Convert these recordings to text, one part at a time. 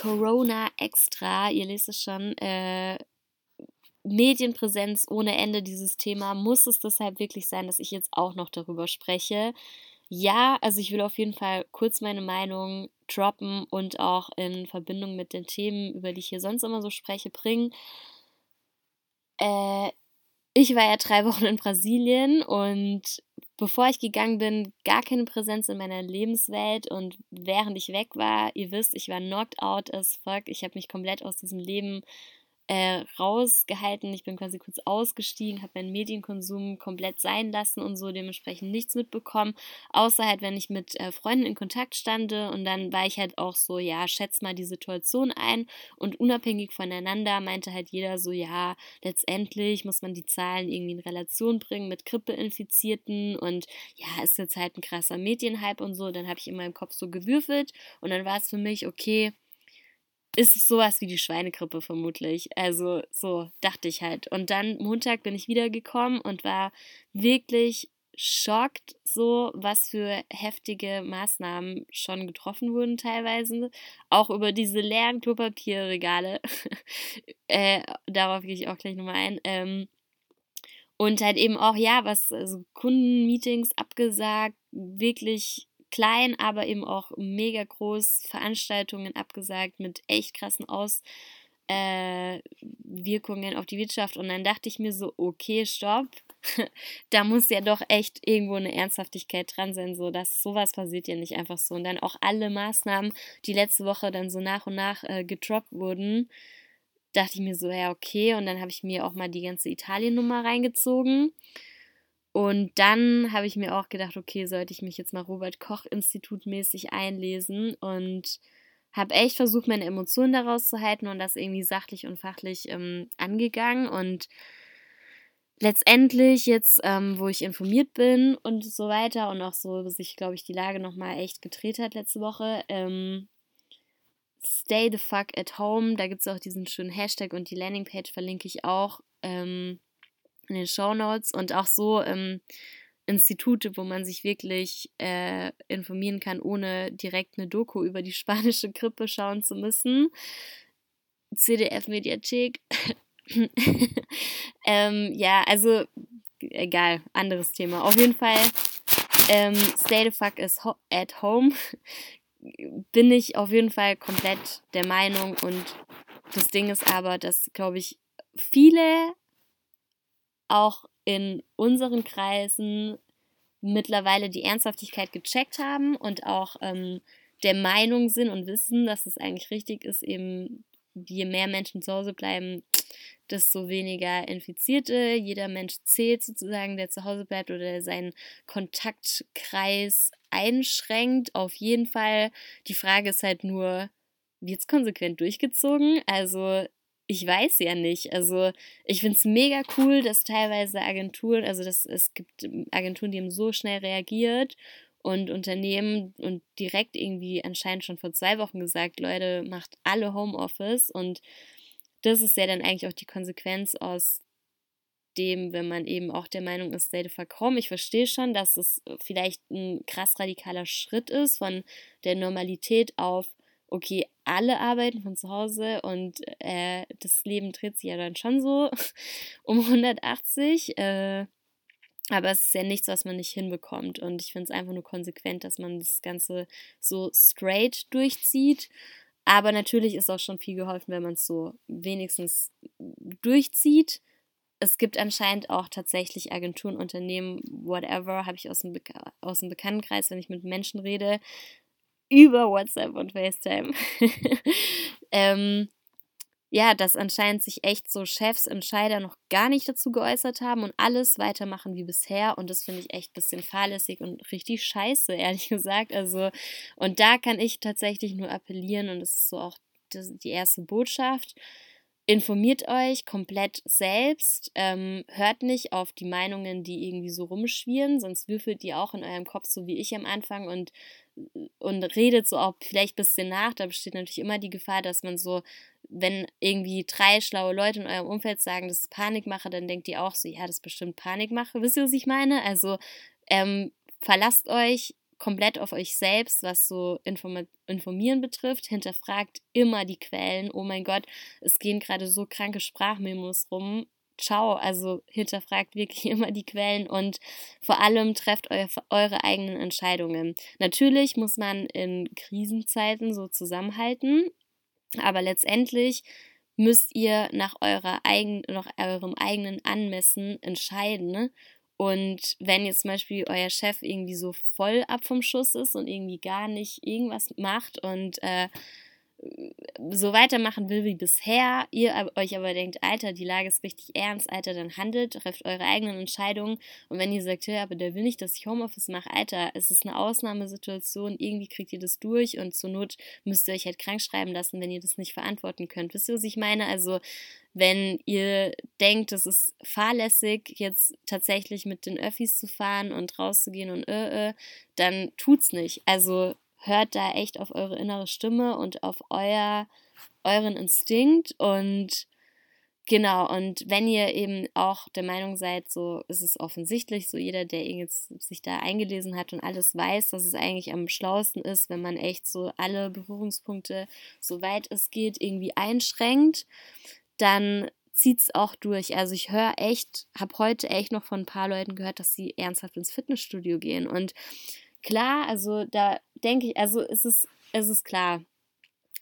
Corona extra, ihr lest es schon, äh, Medienpräsenz ohne Ende dieses Thema. Muss es deshalb wirklich sein, dass ich jetzt auch noch darüber spreche? Ja, also ich will auf jeden Fall kurz meine Meinung droppen und auch in Verbindung mit den Themen, über die ich hier sonst immer so spreche, bringen. Äh, ich war ja drei Wochen in Brasilien und bevor ich gegangen bin, gar keine Präsenz in meiner Lebenswelt und während ich weg war, ihr wisst, ich war knocked out as fuck. Ich habe mich komplett aus diesem Leben äh, rausgehalten. Ich bin quasi kurz ausgestiegen, habe meinen Medienkonsum komplett sein lassen und so dementsprechend nichts mitbekommen. Außer halt, wenn ich mit äh, Freunden in Kontakt stande und dann war ich halt auch so, ja, schätz mal die Situation ein und unabhängig voneinander meinte halt jeder so, ja, letztendlich muss man die Zahlen irgendwie in Relation bringen mit Grippeinfizierten und ja, ist jetzt halt ein krasser Medienhype und so. Dann habe ich in meinem Kopf so gewürfelt und dann war es für mich, okay, ist es sowas wie die Schweinegrippe vermutlich. Also so dachte ich halt. Und dann Montag bin ich wiedergekommen und war wirklich schockt, so was für heftige Maßnahmen schon getroffen wurden teilweise. Auch über diese leeren Klopapierregale. äh, darauf gehe ich auch gleich nochmal ein. Ähm, und halt eben auch, ja, was, also Kundenmeetings abgesagt, wirklich klein, aber eben auch mega groß Veranstaltungen abgesagt mit echt krassen Auswirkungen äh, auf die Wirtschaft. Und dann dachte ich mir so, okay, stopp. da muss ja doch echt irgendwo eine Ernsthaftigkeit dran sein, so dass sowas passiert ja nicht einfach so. Und dann auch alle Maßnahmen, die letzte Woche dann so nach und nach äh, gedroppt wurden, dachte ich mir so, ja, okay. Und dann habe ich mir auch mal die ganze Italien-Nummer reingezogen. Und dann habe ich mir auch gedacht, okay, sollte ich mich jetzt mal Robert Koch Institut mäßig einlesen und habe echt versucht, meine Emotionen daraus zu halten und das irgendwie sachlich und fachlich ähm, angegangen. Und letztendlich jetzt, ähm, wo ich informiert bin und so weiter und auch so sich, glaube ich, die Lage nochmal echt gedreht hat letzte Woche, ähm, Stay the fuck at home. Da gibt es auch diesen schönen Hashtag und die Landingpage verlinke ich auch. Ähm, in den Show Notes und auch so ähm, Institute, wo man sich wirklich äh, informieren kann, ohne direkt eine Doku über die spanische Grippe schauen zu müssen. CDF-Mediathek. ähm, ja, also egal, anderes Thema. Auf jeden Fall, ähm, Stay the fuck is ho at home. Bin ich auf jeden Fall komplett der Meinung und das Ding ist aber, dass, glaube ich, viele auch in unseren Kreisen mittlerweile die Ernsthaftigkeit gecheckt haben und auch ähm, der Meinung sind und wissen, dass es eigentlich richtig ist, eben je mehr Menschen zu Hause bleiben, desto weniger Infizierte. Jeder Mensch zählt sozusagen, der zu Hause bleibt oder seinen Kontaktkreis einschränkt. Auf jeden Fall. Die Frage ist halt nur, wird es konsequent durchgezogen? Also ich weiß ja nicht. Also ich finde es mega cool, dass teilweise Agenturen, also dass es gibt ähm, Agenturen, die haben so schnell reagiert und Unternehmen und direkt irgendwie anscheinend schon vor zwei Wochen gesagt, Leute, macht alle Homeoffice und das ist ja dann eigentlich auch die Konsequenz aus dem, wenn man eben auch der Meinung ist, Stay the fuck home. Ich verstehe schon, dass es vielleicht ein krass radikaler Schritt ist von der Normalität auf okay, alle arbeiten von zu Hause und äh, das Leben dreht sich ja dann schon so um 180. Äh, aber es ist ja nichts, was man nicht hinbekommt. Und ich finde es einfach nur konsequent, dass man das Ganze so straight durchzieht. Aber natürlich ist auch schon viel geholfen, wenn man es so wenigstens durchzieht. Es gibt anscheinend auch tatsächlich Agenturen, Unternehmen, whatever, habe ich aus dem, aus dem Bekanntenkreis, wenn ich mit Menschen rede, über WhatsApp und FaceTime. ähm, ja, dass anscheinend sich echt so Chefs, Entscheider noch gar nicht dazu geäußert haben und alles weitermachen wie bisher. Und das finde ich echt ein bisschen fahrlässig und richtig scheiße, ehrlich gesagt. Also, und da kann ich tatsächlich nur appellieren und das ist so auch die erste Botschaft. Informiert euch komplett selbst, ähm, hört nicht auf die Meinungen, die irgendwie so rumschwirren, sonst würfelt ihr auch in eurem Kopf so wie ich am Anfang und und redet so auch vielleicht ein bisschen nach. Da besteht natürlich immer die Gefahr, dass man so, wenn irgendwie drei schlaue Leute in eurem Umfeld sagen, das ist Panikmache, dann denkt ihr auch so, ja, das ist bestimmt Panikmache. Wisst ihr, was ich meine? Also ähm, verlasst euch komplett auf euch selbst, was so Informieren betrifft. Hinterfragt immer die Quellen. Oh mein Gott, es gehen gerade so kranke Sprachmemos rum. Ciao, also hinterfragt wirklich immer die Quellen und vor allem trefft eu eure eigenen Entscheidungen. Natürlich muss man in Krisenzeiten so zusammenhalten, aber letztendlich müsst ihr nach, eurer eigen, nach eurem eigenen Anmessen entscheiden. Ne? Und wenn jetzt zum Beispiel euer Chef irgendwie so voll ab vom Schuss ist und irgendwie gar nicht irgendwas macht und äh, so weitermachen will wie bisher, ihr euch aber denkt, Alter, die Lage ist richtig ernst, Alter, dann handelt, trefft eure eigenen Entscheidungen. Und wenn ihr sagt, ja, aber der will nicht, dass ich Homeoffice mache, Alter, es ist eine Ausnahmesituation, irgendwie kriegt ihr das durch und zur Not müsst ihr euch halt krank schreiben lassen, wenn ihr das nicht verantworten könnt. Wisst ihr, was ich meine? Also, wenn ihr denkt, es ist fahrlässig, jetzt tatsächlich mit den Öffis zu fahren und rauszugehen und äh, äh, dann tut's nicht. Also hört da echt auf eure innere Stimme und auf euer, euren Instinkt und genau, und wenn ihr eben auch der Meinung seid, so ist es offensichtlich, so jeder, der jetzt sich da eingelesen hat und alles weiß, dass es eigentlich am schlauesten ist, wenn man echt so alle Berührungspunkte, soweit es geht, irgendwie einschränkt, dann zieht es auch durch. Also ich höre echt, habe heute echt noch von ein paar Leuten gehört, dass sie ernsthaft ins Fitnessstudio gehen und klar, also da denke ich, also es ist, es ist klar,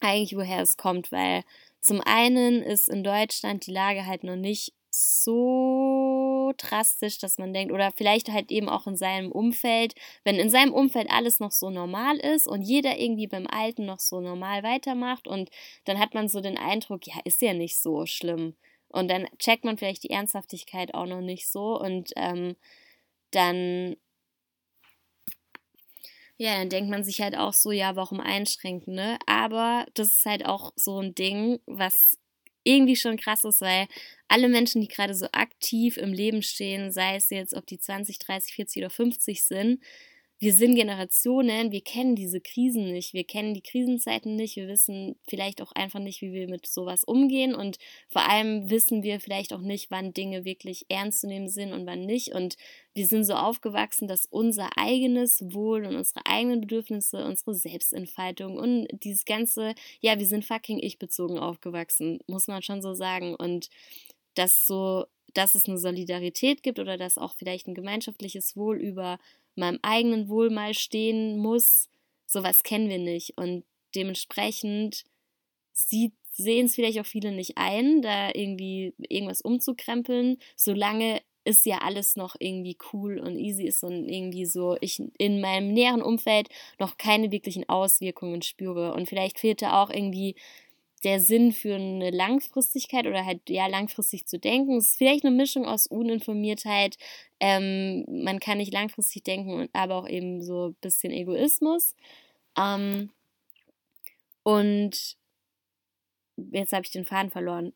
eigentlich woher es kommt, weil zum einen ist in Deutschland die Lage halt noch nicht so drastisch, dass man denkt, oder vielleicht halt eben auch in seinem Umfeld, wenn in seinem Umfeld alles noch so normal ist und jeder irgendwie beim Alten noch so normal weitermacht und dann hat man so den Eindruck, ja, ist ja nicht so schlimm. Und dann checkt man vielleicht die Ernsthaftigkeit auch noch nicht so und ähm, dann ja, dann denkt man sich halt auch so, ja, warum einschränken, ne? Aber das ist halt auch so ein Ding, was irgendwie schon krass ist, weil alle Menschen, die gerade so aktiv im Leben stehen, sei es jetzt, ob die 20, 30, 40 oder 50 sind, wir sind Generationen, wir kennen diese Krisen nicht, wir kennen die Krisenzeiten nicht, wir wissen vielleicht auch einfach nicht, wie wir mit sowas umgehen und vor allem wissen wir vielleicht auch nicht, wann Dinge wirklich ernst zu nehmen sind und wann nicht. Und wir sind so aufgewachsen, dass unser eigenes Wohl und unsere eigenen Bedürfnisse, unsere Selbstentfaltung und dieses ganze, ja, wir sind fucking ich-bezogen aufgewachsen, muss man schon so sagen. Und dass so, dass es eine Solidarität gibt oder dass auch vielleicht ein gemeinschaftliches Wohl über meinem eigenen Wohl mal stehen muss, sowas kennen wir nicht. Und dementsprechend sehen es vielleicht auch viele nicht ein, da irgendwie irgendwas umzukrempeln, solange ist ja alles noch irgendwie cool und easy ist und irgendwie so ich in meinem näheren Umfeld noch keine wirklichen Auswirkungen spüre. Und vielleicht fehlt da auch irgendwie der Sinn für eine Langfristigkeit oder halt ja langfristig zu denken. Es ist vielleicht eine Mischung aus Uninformiertheit. Ähm, man kann nicht langfristig denken, aber auch eben so ein bisschen Egoismus. Ähm, und jetzt habe ich den Faden verloren.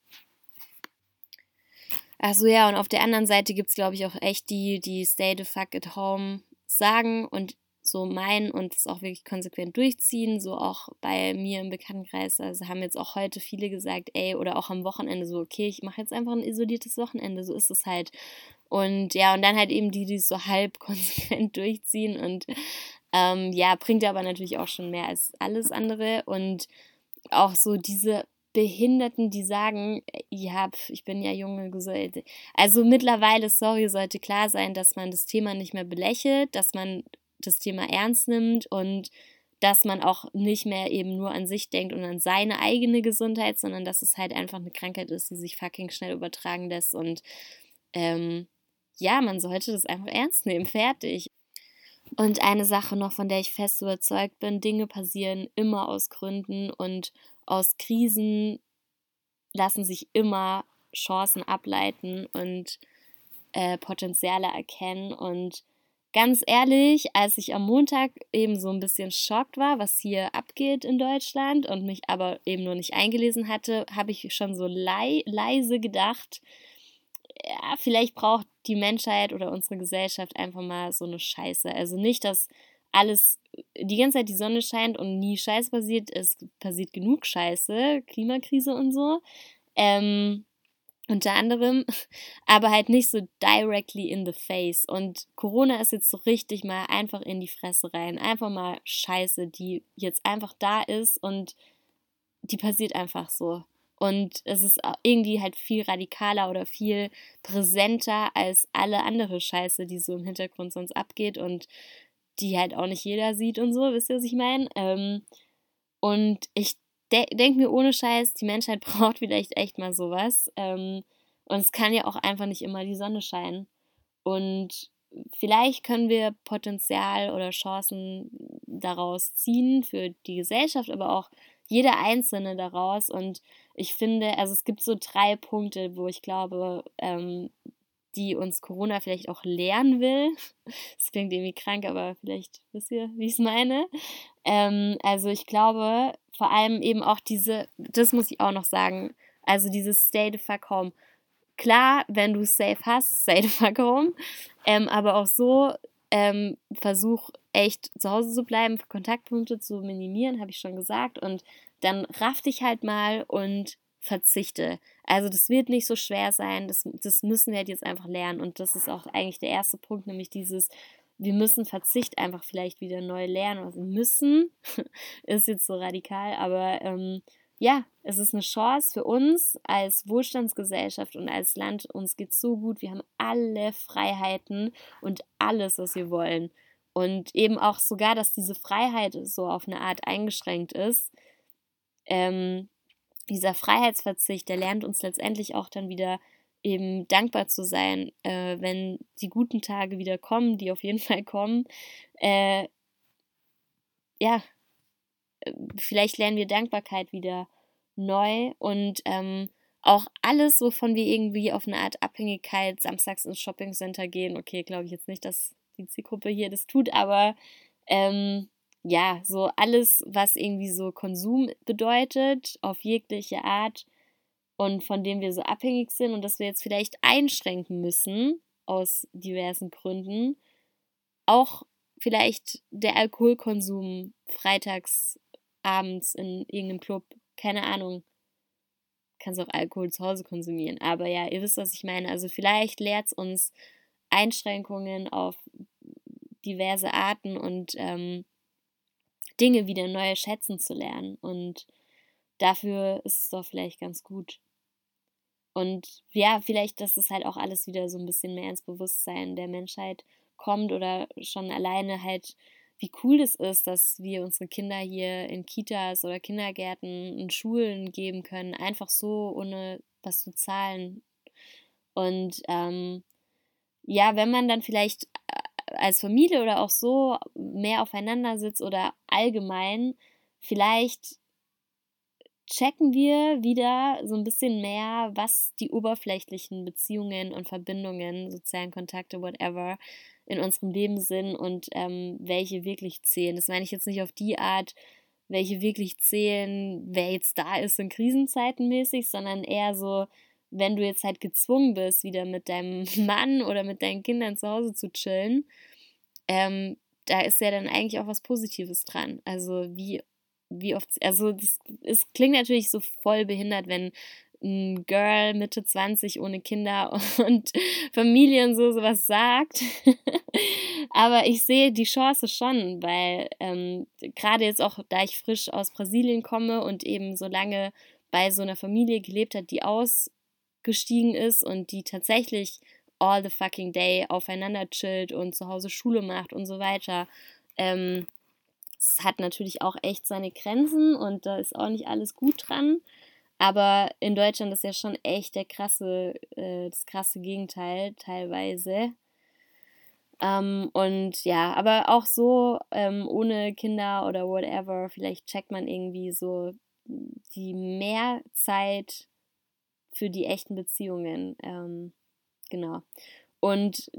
Achso, ja, und auf der anderen Seite gibt es, glaube ich, auch echt die, die Stay the fuck at home sagen und so meinen und es auch wirklich konsequent durchziehen, so auch bei mir im Bekanntenkreis. Also haben jetzt auch heute viele gesagt, ey, oder auch am Wochenende so, okay, ich mache jetzt einfach ein isoliertes Wochenende, so ist es halt. Und ja, und dann halt eben die, die es so halb konsequent durchziehen und ähm, ja, bringt aber natürlich auch schon mehr als alles andere und auch so diese Behinderten, die sagen, ja, ich bin ja junge, gesund. Also mittlerweile, sorry, sollte klar sein, dass man das Thema nicht mehr belächelt, dass man das Thema ernst nimmt und dass man auch nicht mehr eben nur an sich denkt und an seine eigene Gesundheit, sondern dass es halt einfach eine Krankheit ist, die sich fucking schnell übertragen lässt. Und ähm, ja, man sollte das einfach ernst nehmen. Fertig. Und eine Sache noch, von der ich fest überzeugt bin, Dinge passieren immer aus Gründen und aus Krisen lassen sich immer Chancen ableiten und äh, Potenziale erkennen. Und ganz ehrlich, als ich am Montag eben so ein bisschen schockt war, was hier abgeht in Deutschland und mich aber eben nur nicht eingelesen hatte, habe ich schon so lei leise gedacht, ja, vielleicht braucht die Menschheit oder unsere Gesellschaft einfach mal so eine Scheiße. Also nicht, dass alles die ganze Zeit die Sonne scheint und nie Scheiß passiert. Es passiert genug Scheiße, Klimakrise und so. Ähm, unter anderem, aber halt nicht so directly in the face. Und Corona ist jetzt so richtig mal einfach in die Fresse rein. Einfach mal Scheiße, die jetzt einfach da ist und die passiert einfach so. Und es ist irgendwie halt viel radikaler oder viel präsenter als alle andere Scheiße, die so im Hintergrund sonst abgeht und die halt auch nicht jeder sieht und so, wisst ihr, was ich meine? Ähm, und ich de denke mir ohne Scheiß, die Menschheit braucht vielleicht echt mal sowas. Ähm, und es kann ja auch einfach nicht immer die Sonne scheinen. Und vielleicht können wir Potenzial oder Chancen daraus ziehen für die Gesellschaft, aber auch jeder Einzelne daraus. Und ich finde, also es gibt so drei Punkte, wo ich glaube, ähm, die uns Corona vielleicht auch lernen will. Das klingt irgendwie krank, aber vielleicht wisst ihr, wie ich es meine. Ähm, also ich glaube, vor allem eben auch diese, das muss ich auch noch sagen, also dieses Stay the fuck home. Klar, wenn du safe hast, stay the fuck home, ähm, aber auch so ähm, versuch echt zu Hause zu bleiben, Kontaktpunkte zu minimieren, habe ich schon gesagt. Und dann raff dich halt mal und verzichte. Also das wird nicht so schwer sein, das, das müssen wir halt jetzt einfach lernen. Und das ist auch eigentlich der erste Punkt, nämlich dieses, wir müssen Verzicht einfach vielleicht wieder neu lernen. Also müssen ist jetzt so radikal, aber ähm, ja, es ist eine Chance für uns als Wohlstandsgesellschaft und als Land. Uns geht so gut, wir haben alle Freiheiten und alles, was wir wollen. Und eben auch sogar, dass diese Freiheit so auf eine Art eingeschränkt ist. Ähm, dieser Freiheitsverzicht, der lernt uns letztendlich auch dann wieder eben dankbar zu sein, äh, wenn die guten Tage wieder kommen, die auf jeden Fall kommen. Äh, ja, äh, vielleicht lernen wir Dankbarkeit wieder neu und ähm, auch alles, wovon wir irgendwie auf eine Art Abhängigkeit samstags ins Shoppingcenter gehen. Okay, glaube ich jetzt nicht, dass die Zielgruppe hier das tut, aber ähm, ja, so alles, was irgendwie so Konsum bedeutet, auf jegliche Art und von dem wir so abhängig sind und dass wir jetzt vielleicht einschränken müssen aus diversen Gründen. Auch vielleicht der Alkoholkonsum freitags abends in irgendeinem Club, keine Ahnung. Kannst auch Alkohol zu Hause konsumieren. Aber ja, ihr wisst, was ich meine. Also vielleicht lehrt es uns Einschränkungen auf diverse Arten und ähm, Dinge wieder neu schätzen zu lernen. Und dafür ist es doch vielleicht ganz gut. Und ja, vielleicht, dass es halt auch alles wieder so ein bisschen mehr ins Bewusstsein der Menschheit kommt oder schon alleine halt, wie cool das ist, dass wir unsere Kinder hier in Kitas oder Kindergärten und Schulen geben können, einfach so, ohne was zu zahlen. Und ähm, ja, wenn man dann vielleicht als Familie oder auch so mehr aufeinander sitzt oder allgemein, vielleicht checken wir wieder so ein bisschen mehr, was die oberflächlichen Beziehungen und Verbindungen, sozialen Kontakte, whatever, in unserem Leben sind und ähm, welche wirklich zählen. Das meine ich jetzt nicht auf die Art, welche wirklich zählen, wer jetzt da ist in Krisenzeiten mäßig, sondern eher so, wenn du jetzt halt gezwungen bist, wieder mit deinem Mann oder mit deinen Kindern zu Hause zu chillen, ähm, da ist ja dann eigentlich auch was Positives dran. Also wie, wie oft, also es klingt natürlich so voll behindert, wenn ein Girl Mitte 20 ohne Kinder und Familie und so sowas sagt. Aber ich sehe die Chance schon, weil ähm, gerade jetzt auch, da ich frisch aus Brasilien komme und eben so lange bei so einer Familie gelebt hat, die aus gestiegen ist und die tatsächlich all the fucking day aufeinander chillt und zu Hause Schule macht und so weiter. Ähm, es hat natürlich auch echt seine Grenzen und da ist auch nicht alles gut dran. Aber in Deutschland ist ja schon echt der krasse, äh, das krasse Gegenteil teilweise. Ähm, und ja, aber auch so ähm, ohne Kinder oder whatever, vielleicht checkt man irgendwie so die Mehrzeit für die echten Beziehungen. Ähm, genau. Und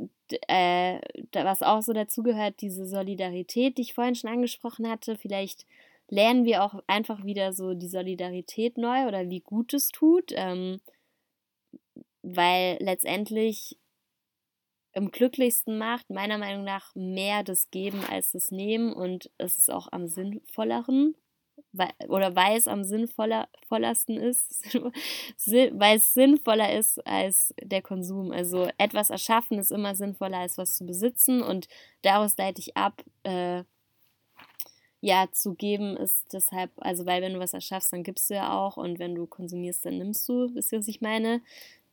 äh, was auch so dazugehört, diese Solidarität, die ich vorhin schon angesprochen hatte, vielleicht lernen wir auch einfach wieder so die Solidarität neu oder wie gut es tut, ähm, weil letztendlich am glücklichsten macht, meiner Meinung nach, mehr das Geben als das Nehmen und es ist auch am sinnvolleren, oder weil es am sinnvoller, vollersten ist, weil es sinnvoller ist als der Konsum. Also etwas erschaffen ist immer sinnvoller als was zu besitzen. Und daraus leite ich ab, äh, ja, zu geben ist deshalb, also weil wenn du was erschaffst, dann gibst du ja auch. Und wenn du konsumierst, dann nimmst du, wisst ihr, was ich meine?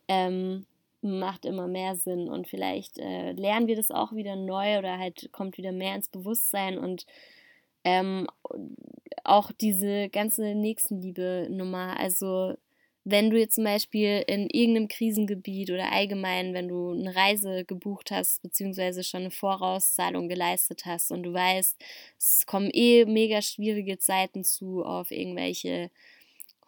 Ähm, macht immer mehr Sinn. Und vielleicht äh, lernen wir das auch wieder neu oder halt kommt wieder mehr ins Bewusstsein. Und ähm, auch diese ganze Nächstenliebe-Nummer, also wenn du jetzt zum Beispiel in irgendeinem Krisengebiet oder allgemein, wenn du eine Reise gebucht hast, beziehungsweise schon eine Vorauszahlung geleistet hast und du weißt, es kommen eh mega schwierige Zeiten zu auf irgendwelche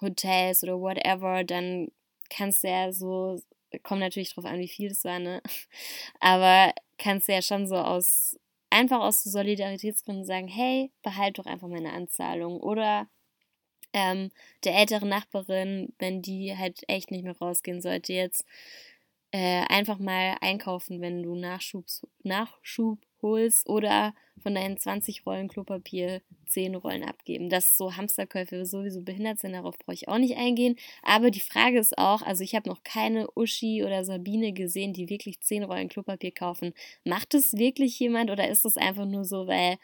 Hotels oder whatever, dann kannst du ja so, kommt natürlich drauf an, wie viel das war, ne? Aber kannst du ja schon so aus, einfach aus Solidaritätsgründen sagen, hey, behalt doch einfach meine Anzahlung. Oder ähm, der älteren Nachbarin, wenn die halt echt nicht mehr rausgehen sollte, jetzt äh, einfach mal einkaufen, wenn du Nachschubs, Nachschub holst oder von deinen 20 Rollen Klopapier 10 Rollen abgeben. Dass so Hamsterkäufe sowieso behindert sind, darauf brauche ich auch nicht eingehen. Aber die Frage ist auch, also ich habe noch keine Uschi oder Sabine gesehen, die wirklich 10 Rollen Klopapier kaufen. Macht es wirklich jemand oder ist es einfach nur so, weil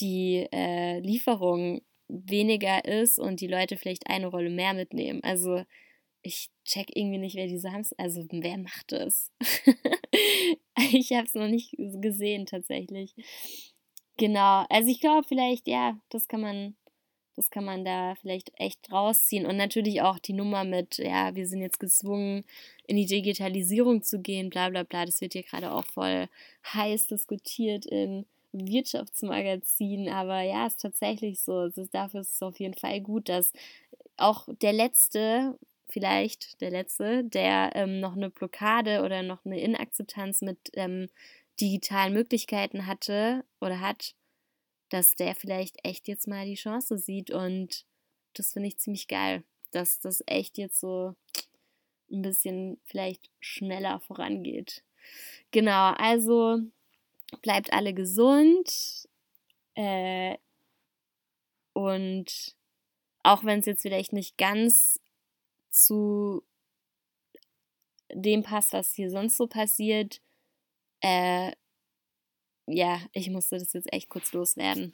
die äh, Lieferung weniger ist und die Leute vielleicht eine Rolle mehr mitnehmen. Also ich check irgendwie nicht, wer diese Hamster, also wer macht das? ich habe es noch nicht gesehen tatsächlich. Genau, also ich glaube vielleicht, ja, das kann man, das kann man da vielleicht echt rausziehen und natürlich auch die Nummer mit, ja, wir sind jetzt gezwungen, in die Digitalisierung zu gehen, bla bla bla, das wird hier gerade auch voll heiß diskutiert in Wirtschaftsmagazin, aber ja, ist tatsächlich so. Das, dafür ist es auf jeden Fall gut, dass auch der letzte, vielleicht der letzte, der ähm, noch eine Blockade oder noch eine Inakzeptanz mit ähm, digitalen Möglichkeiten hatte oder hat, dass der vielleicht echt jetzt mal die Chance sieht und das finde ich ziemlich geil, dass das echt jetzt so ein bisschen vielleicht schneller vorangeht. Genau, also bleibt alle gesund. Äh, und auch wenn es jetzt vielleicht nicht ganz zu dem passt, was hier sonst so passiert, äh, ja, ich musste das jetzt echt kurz loswerden.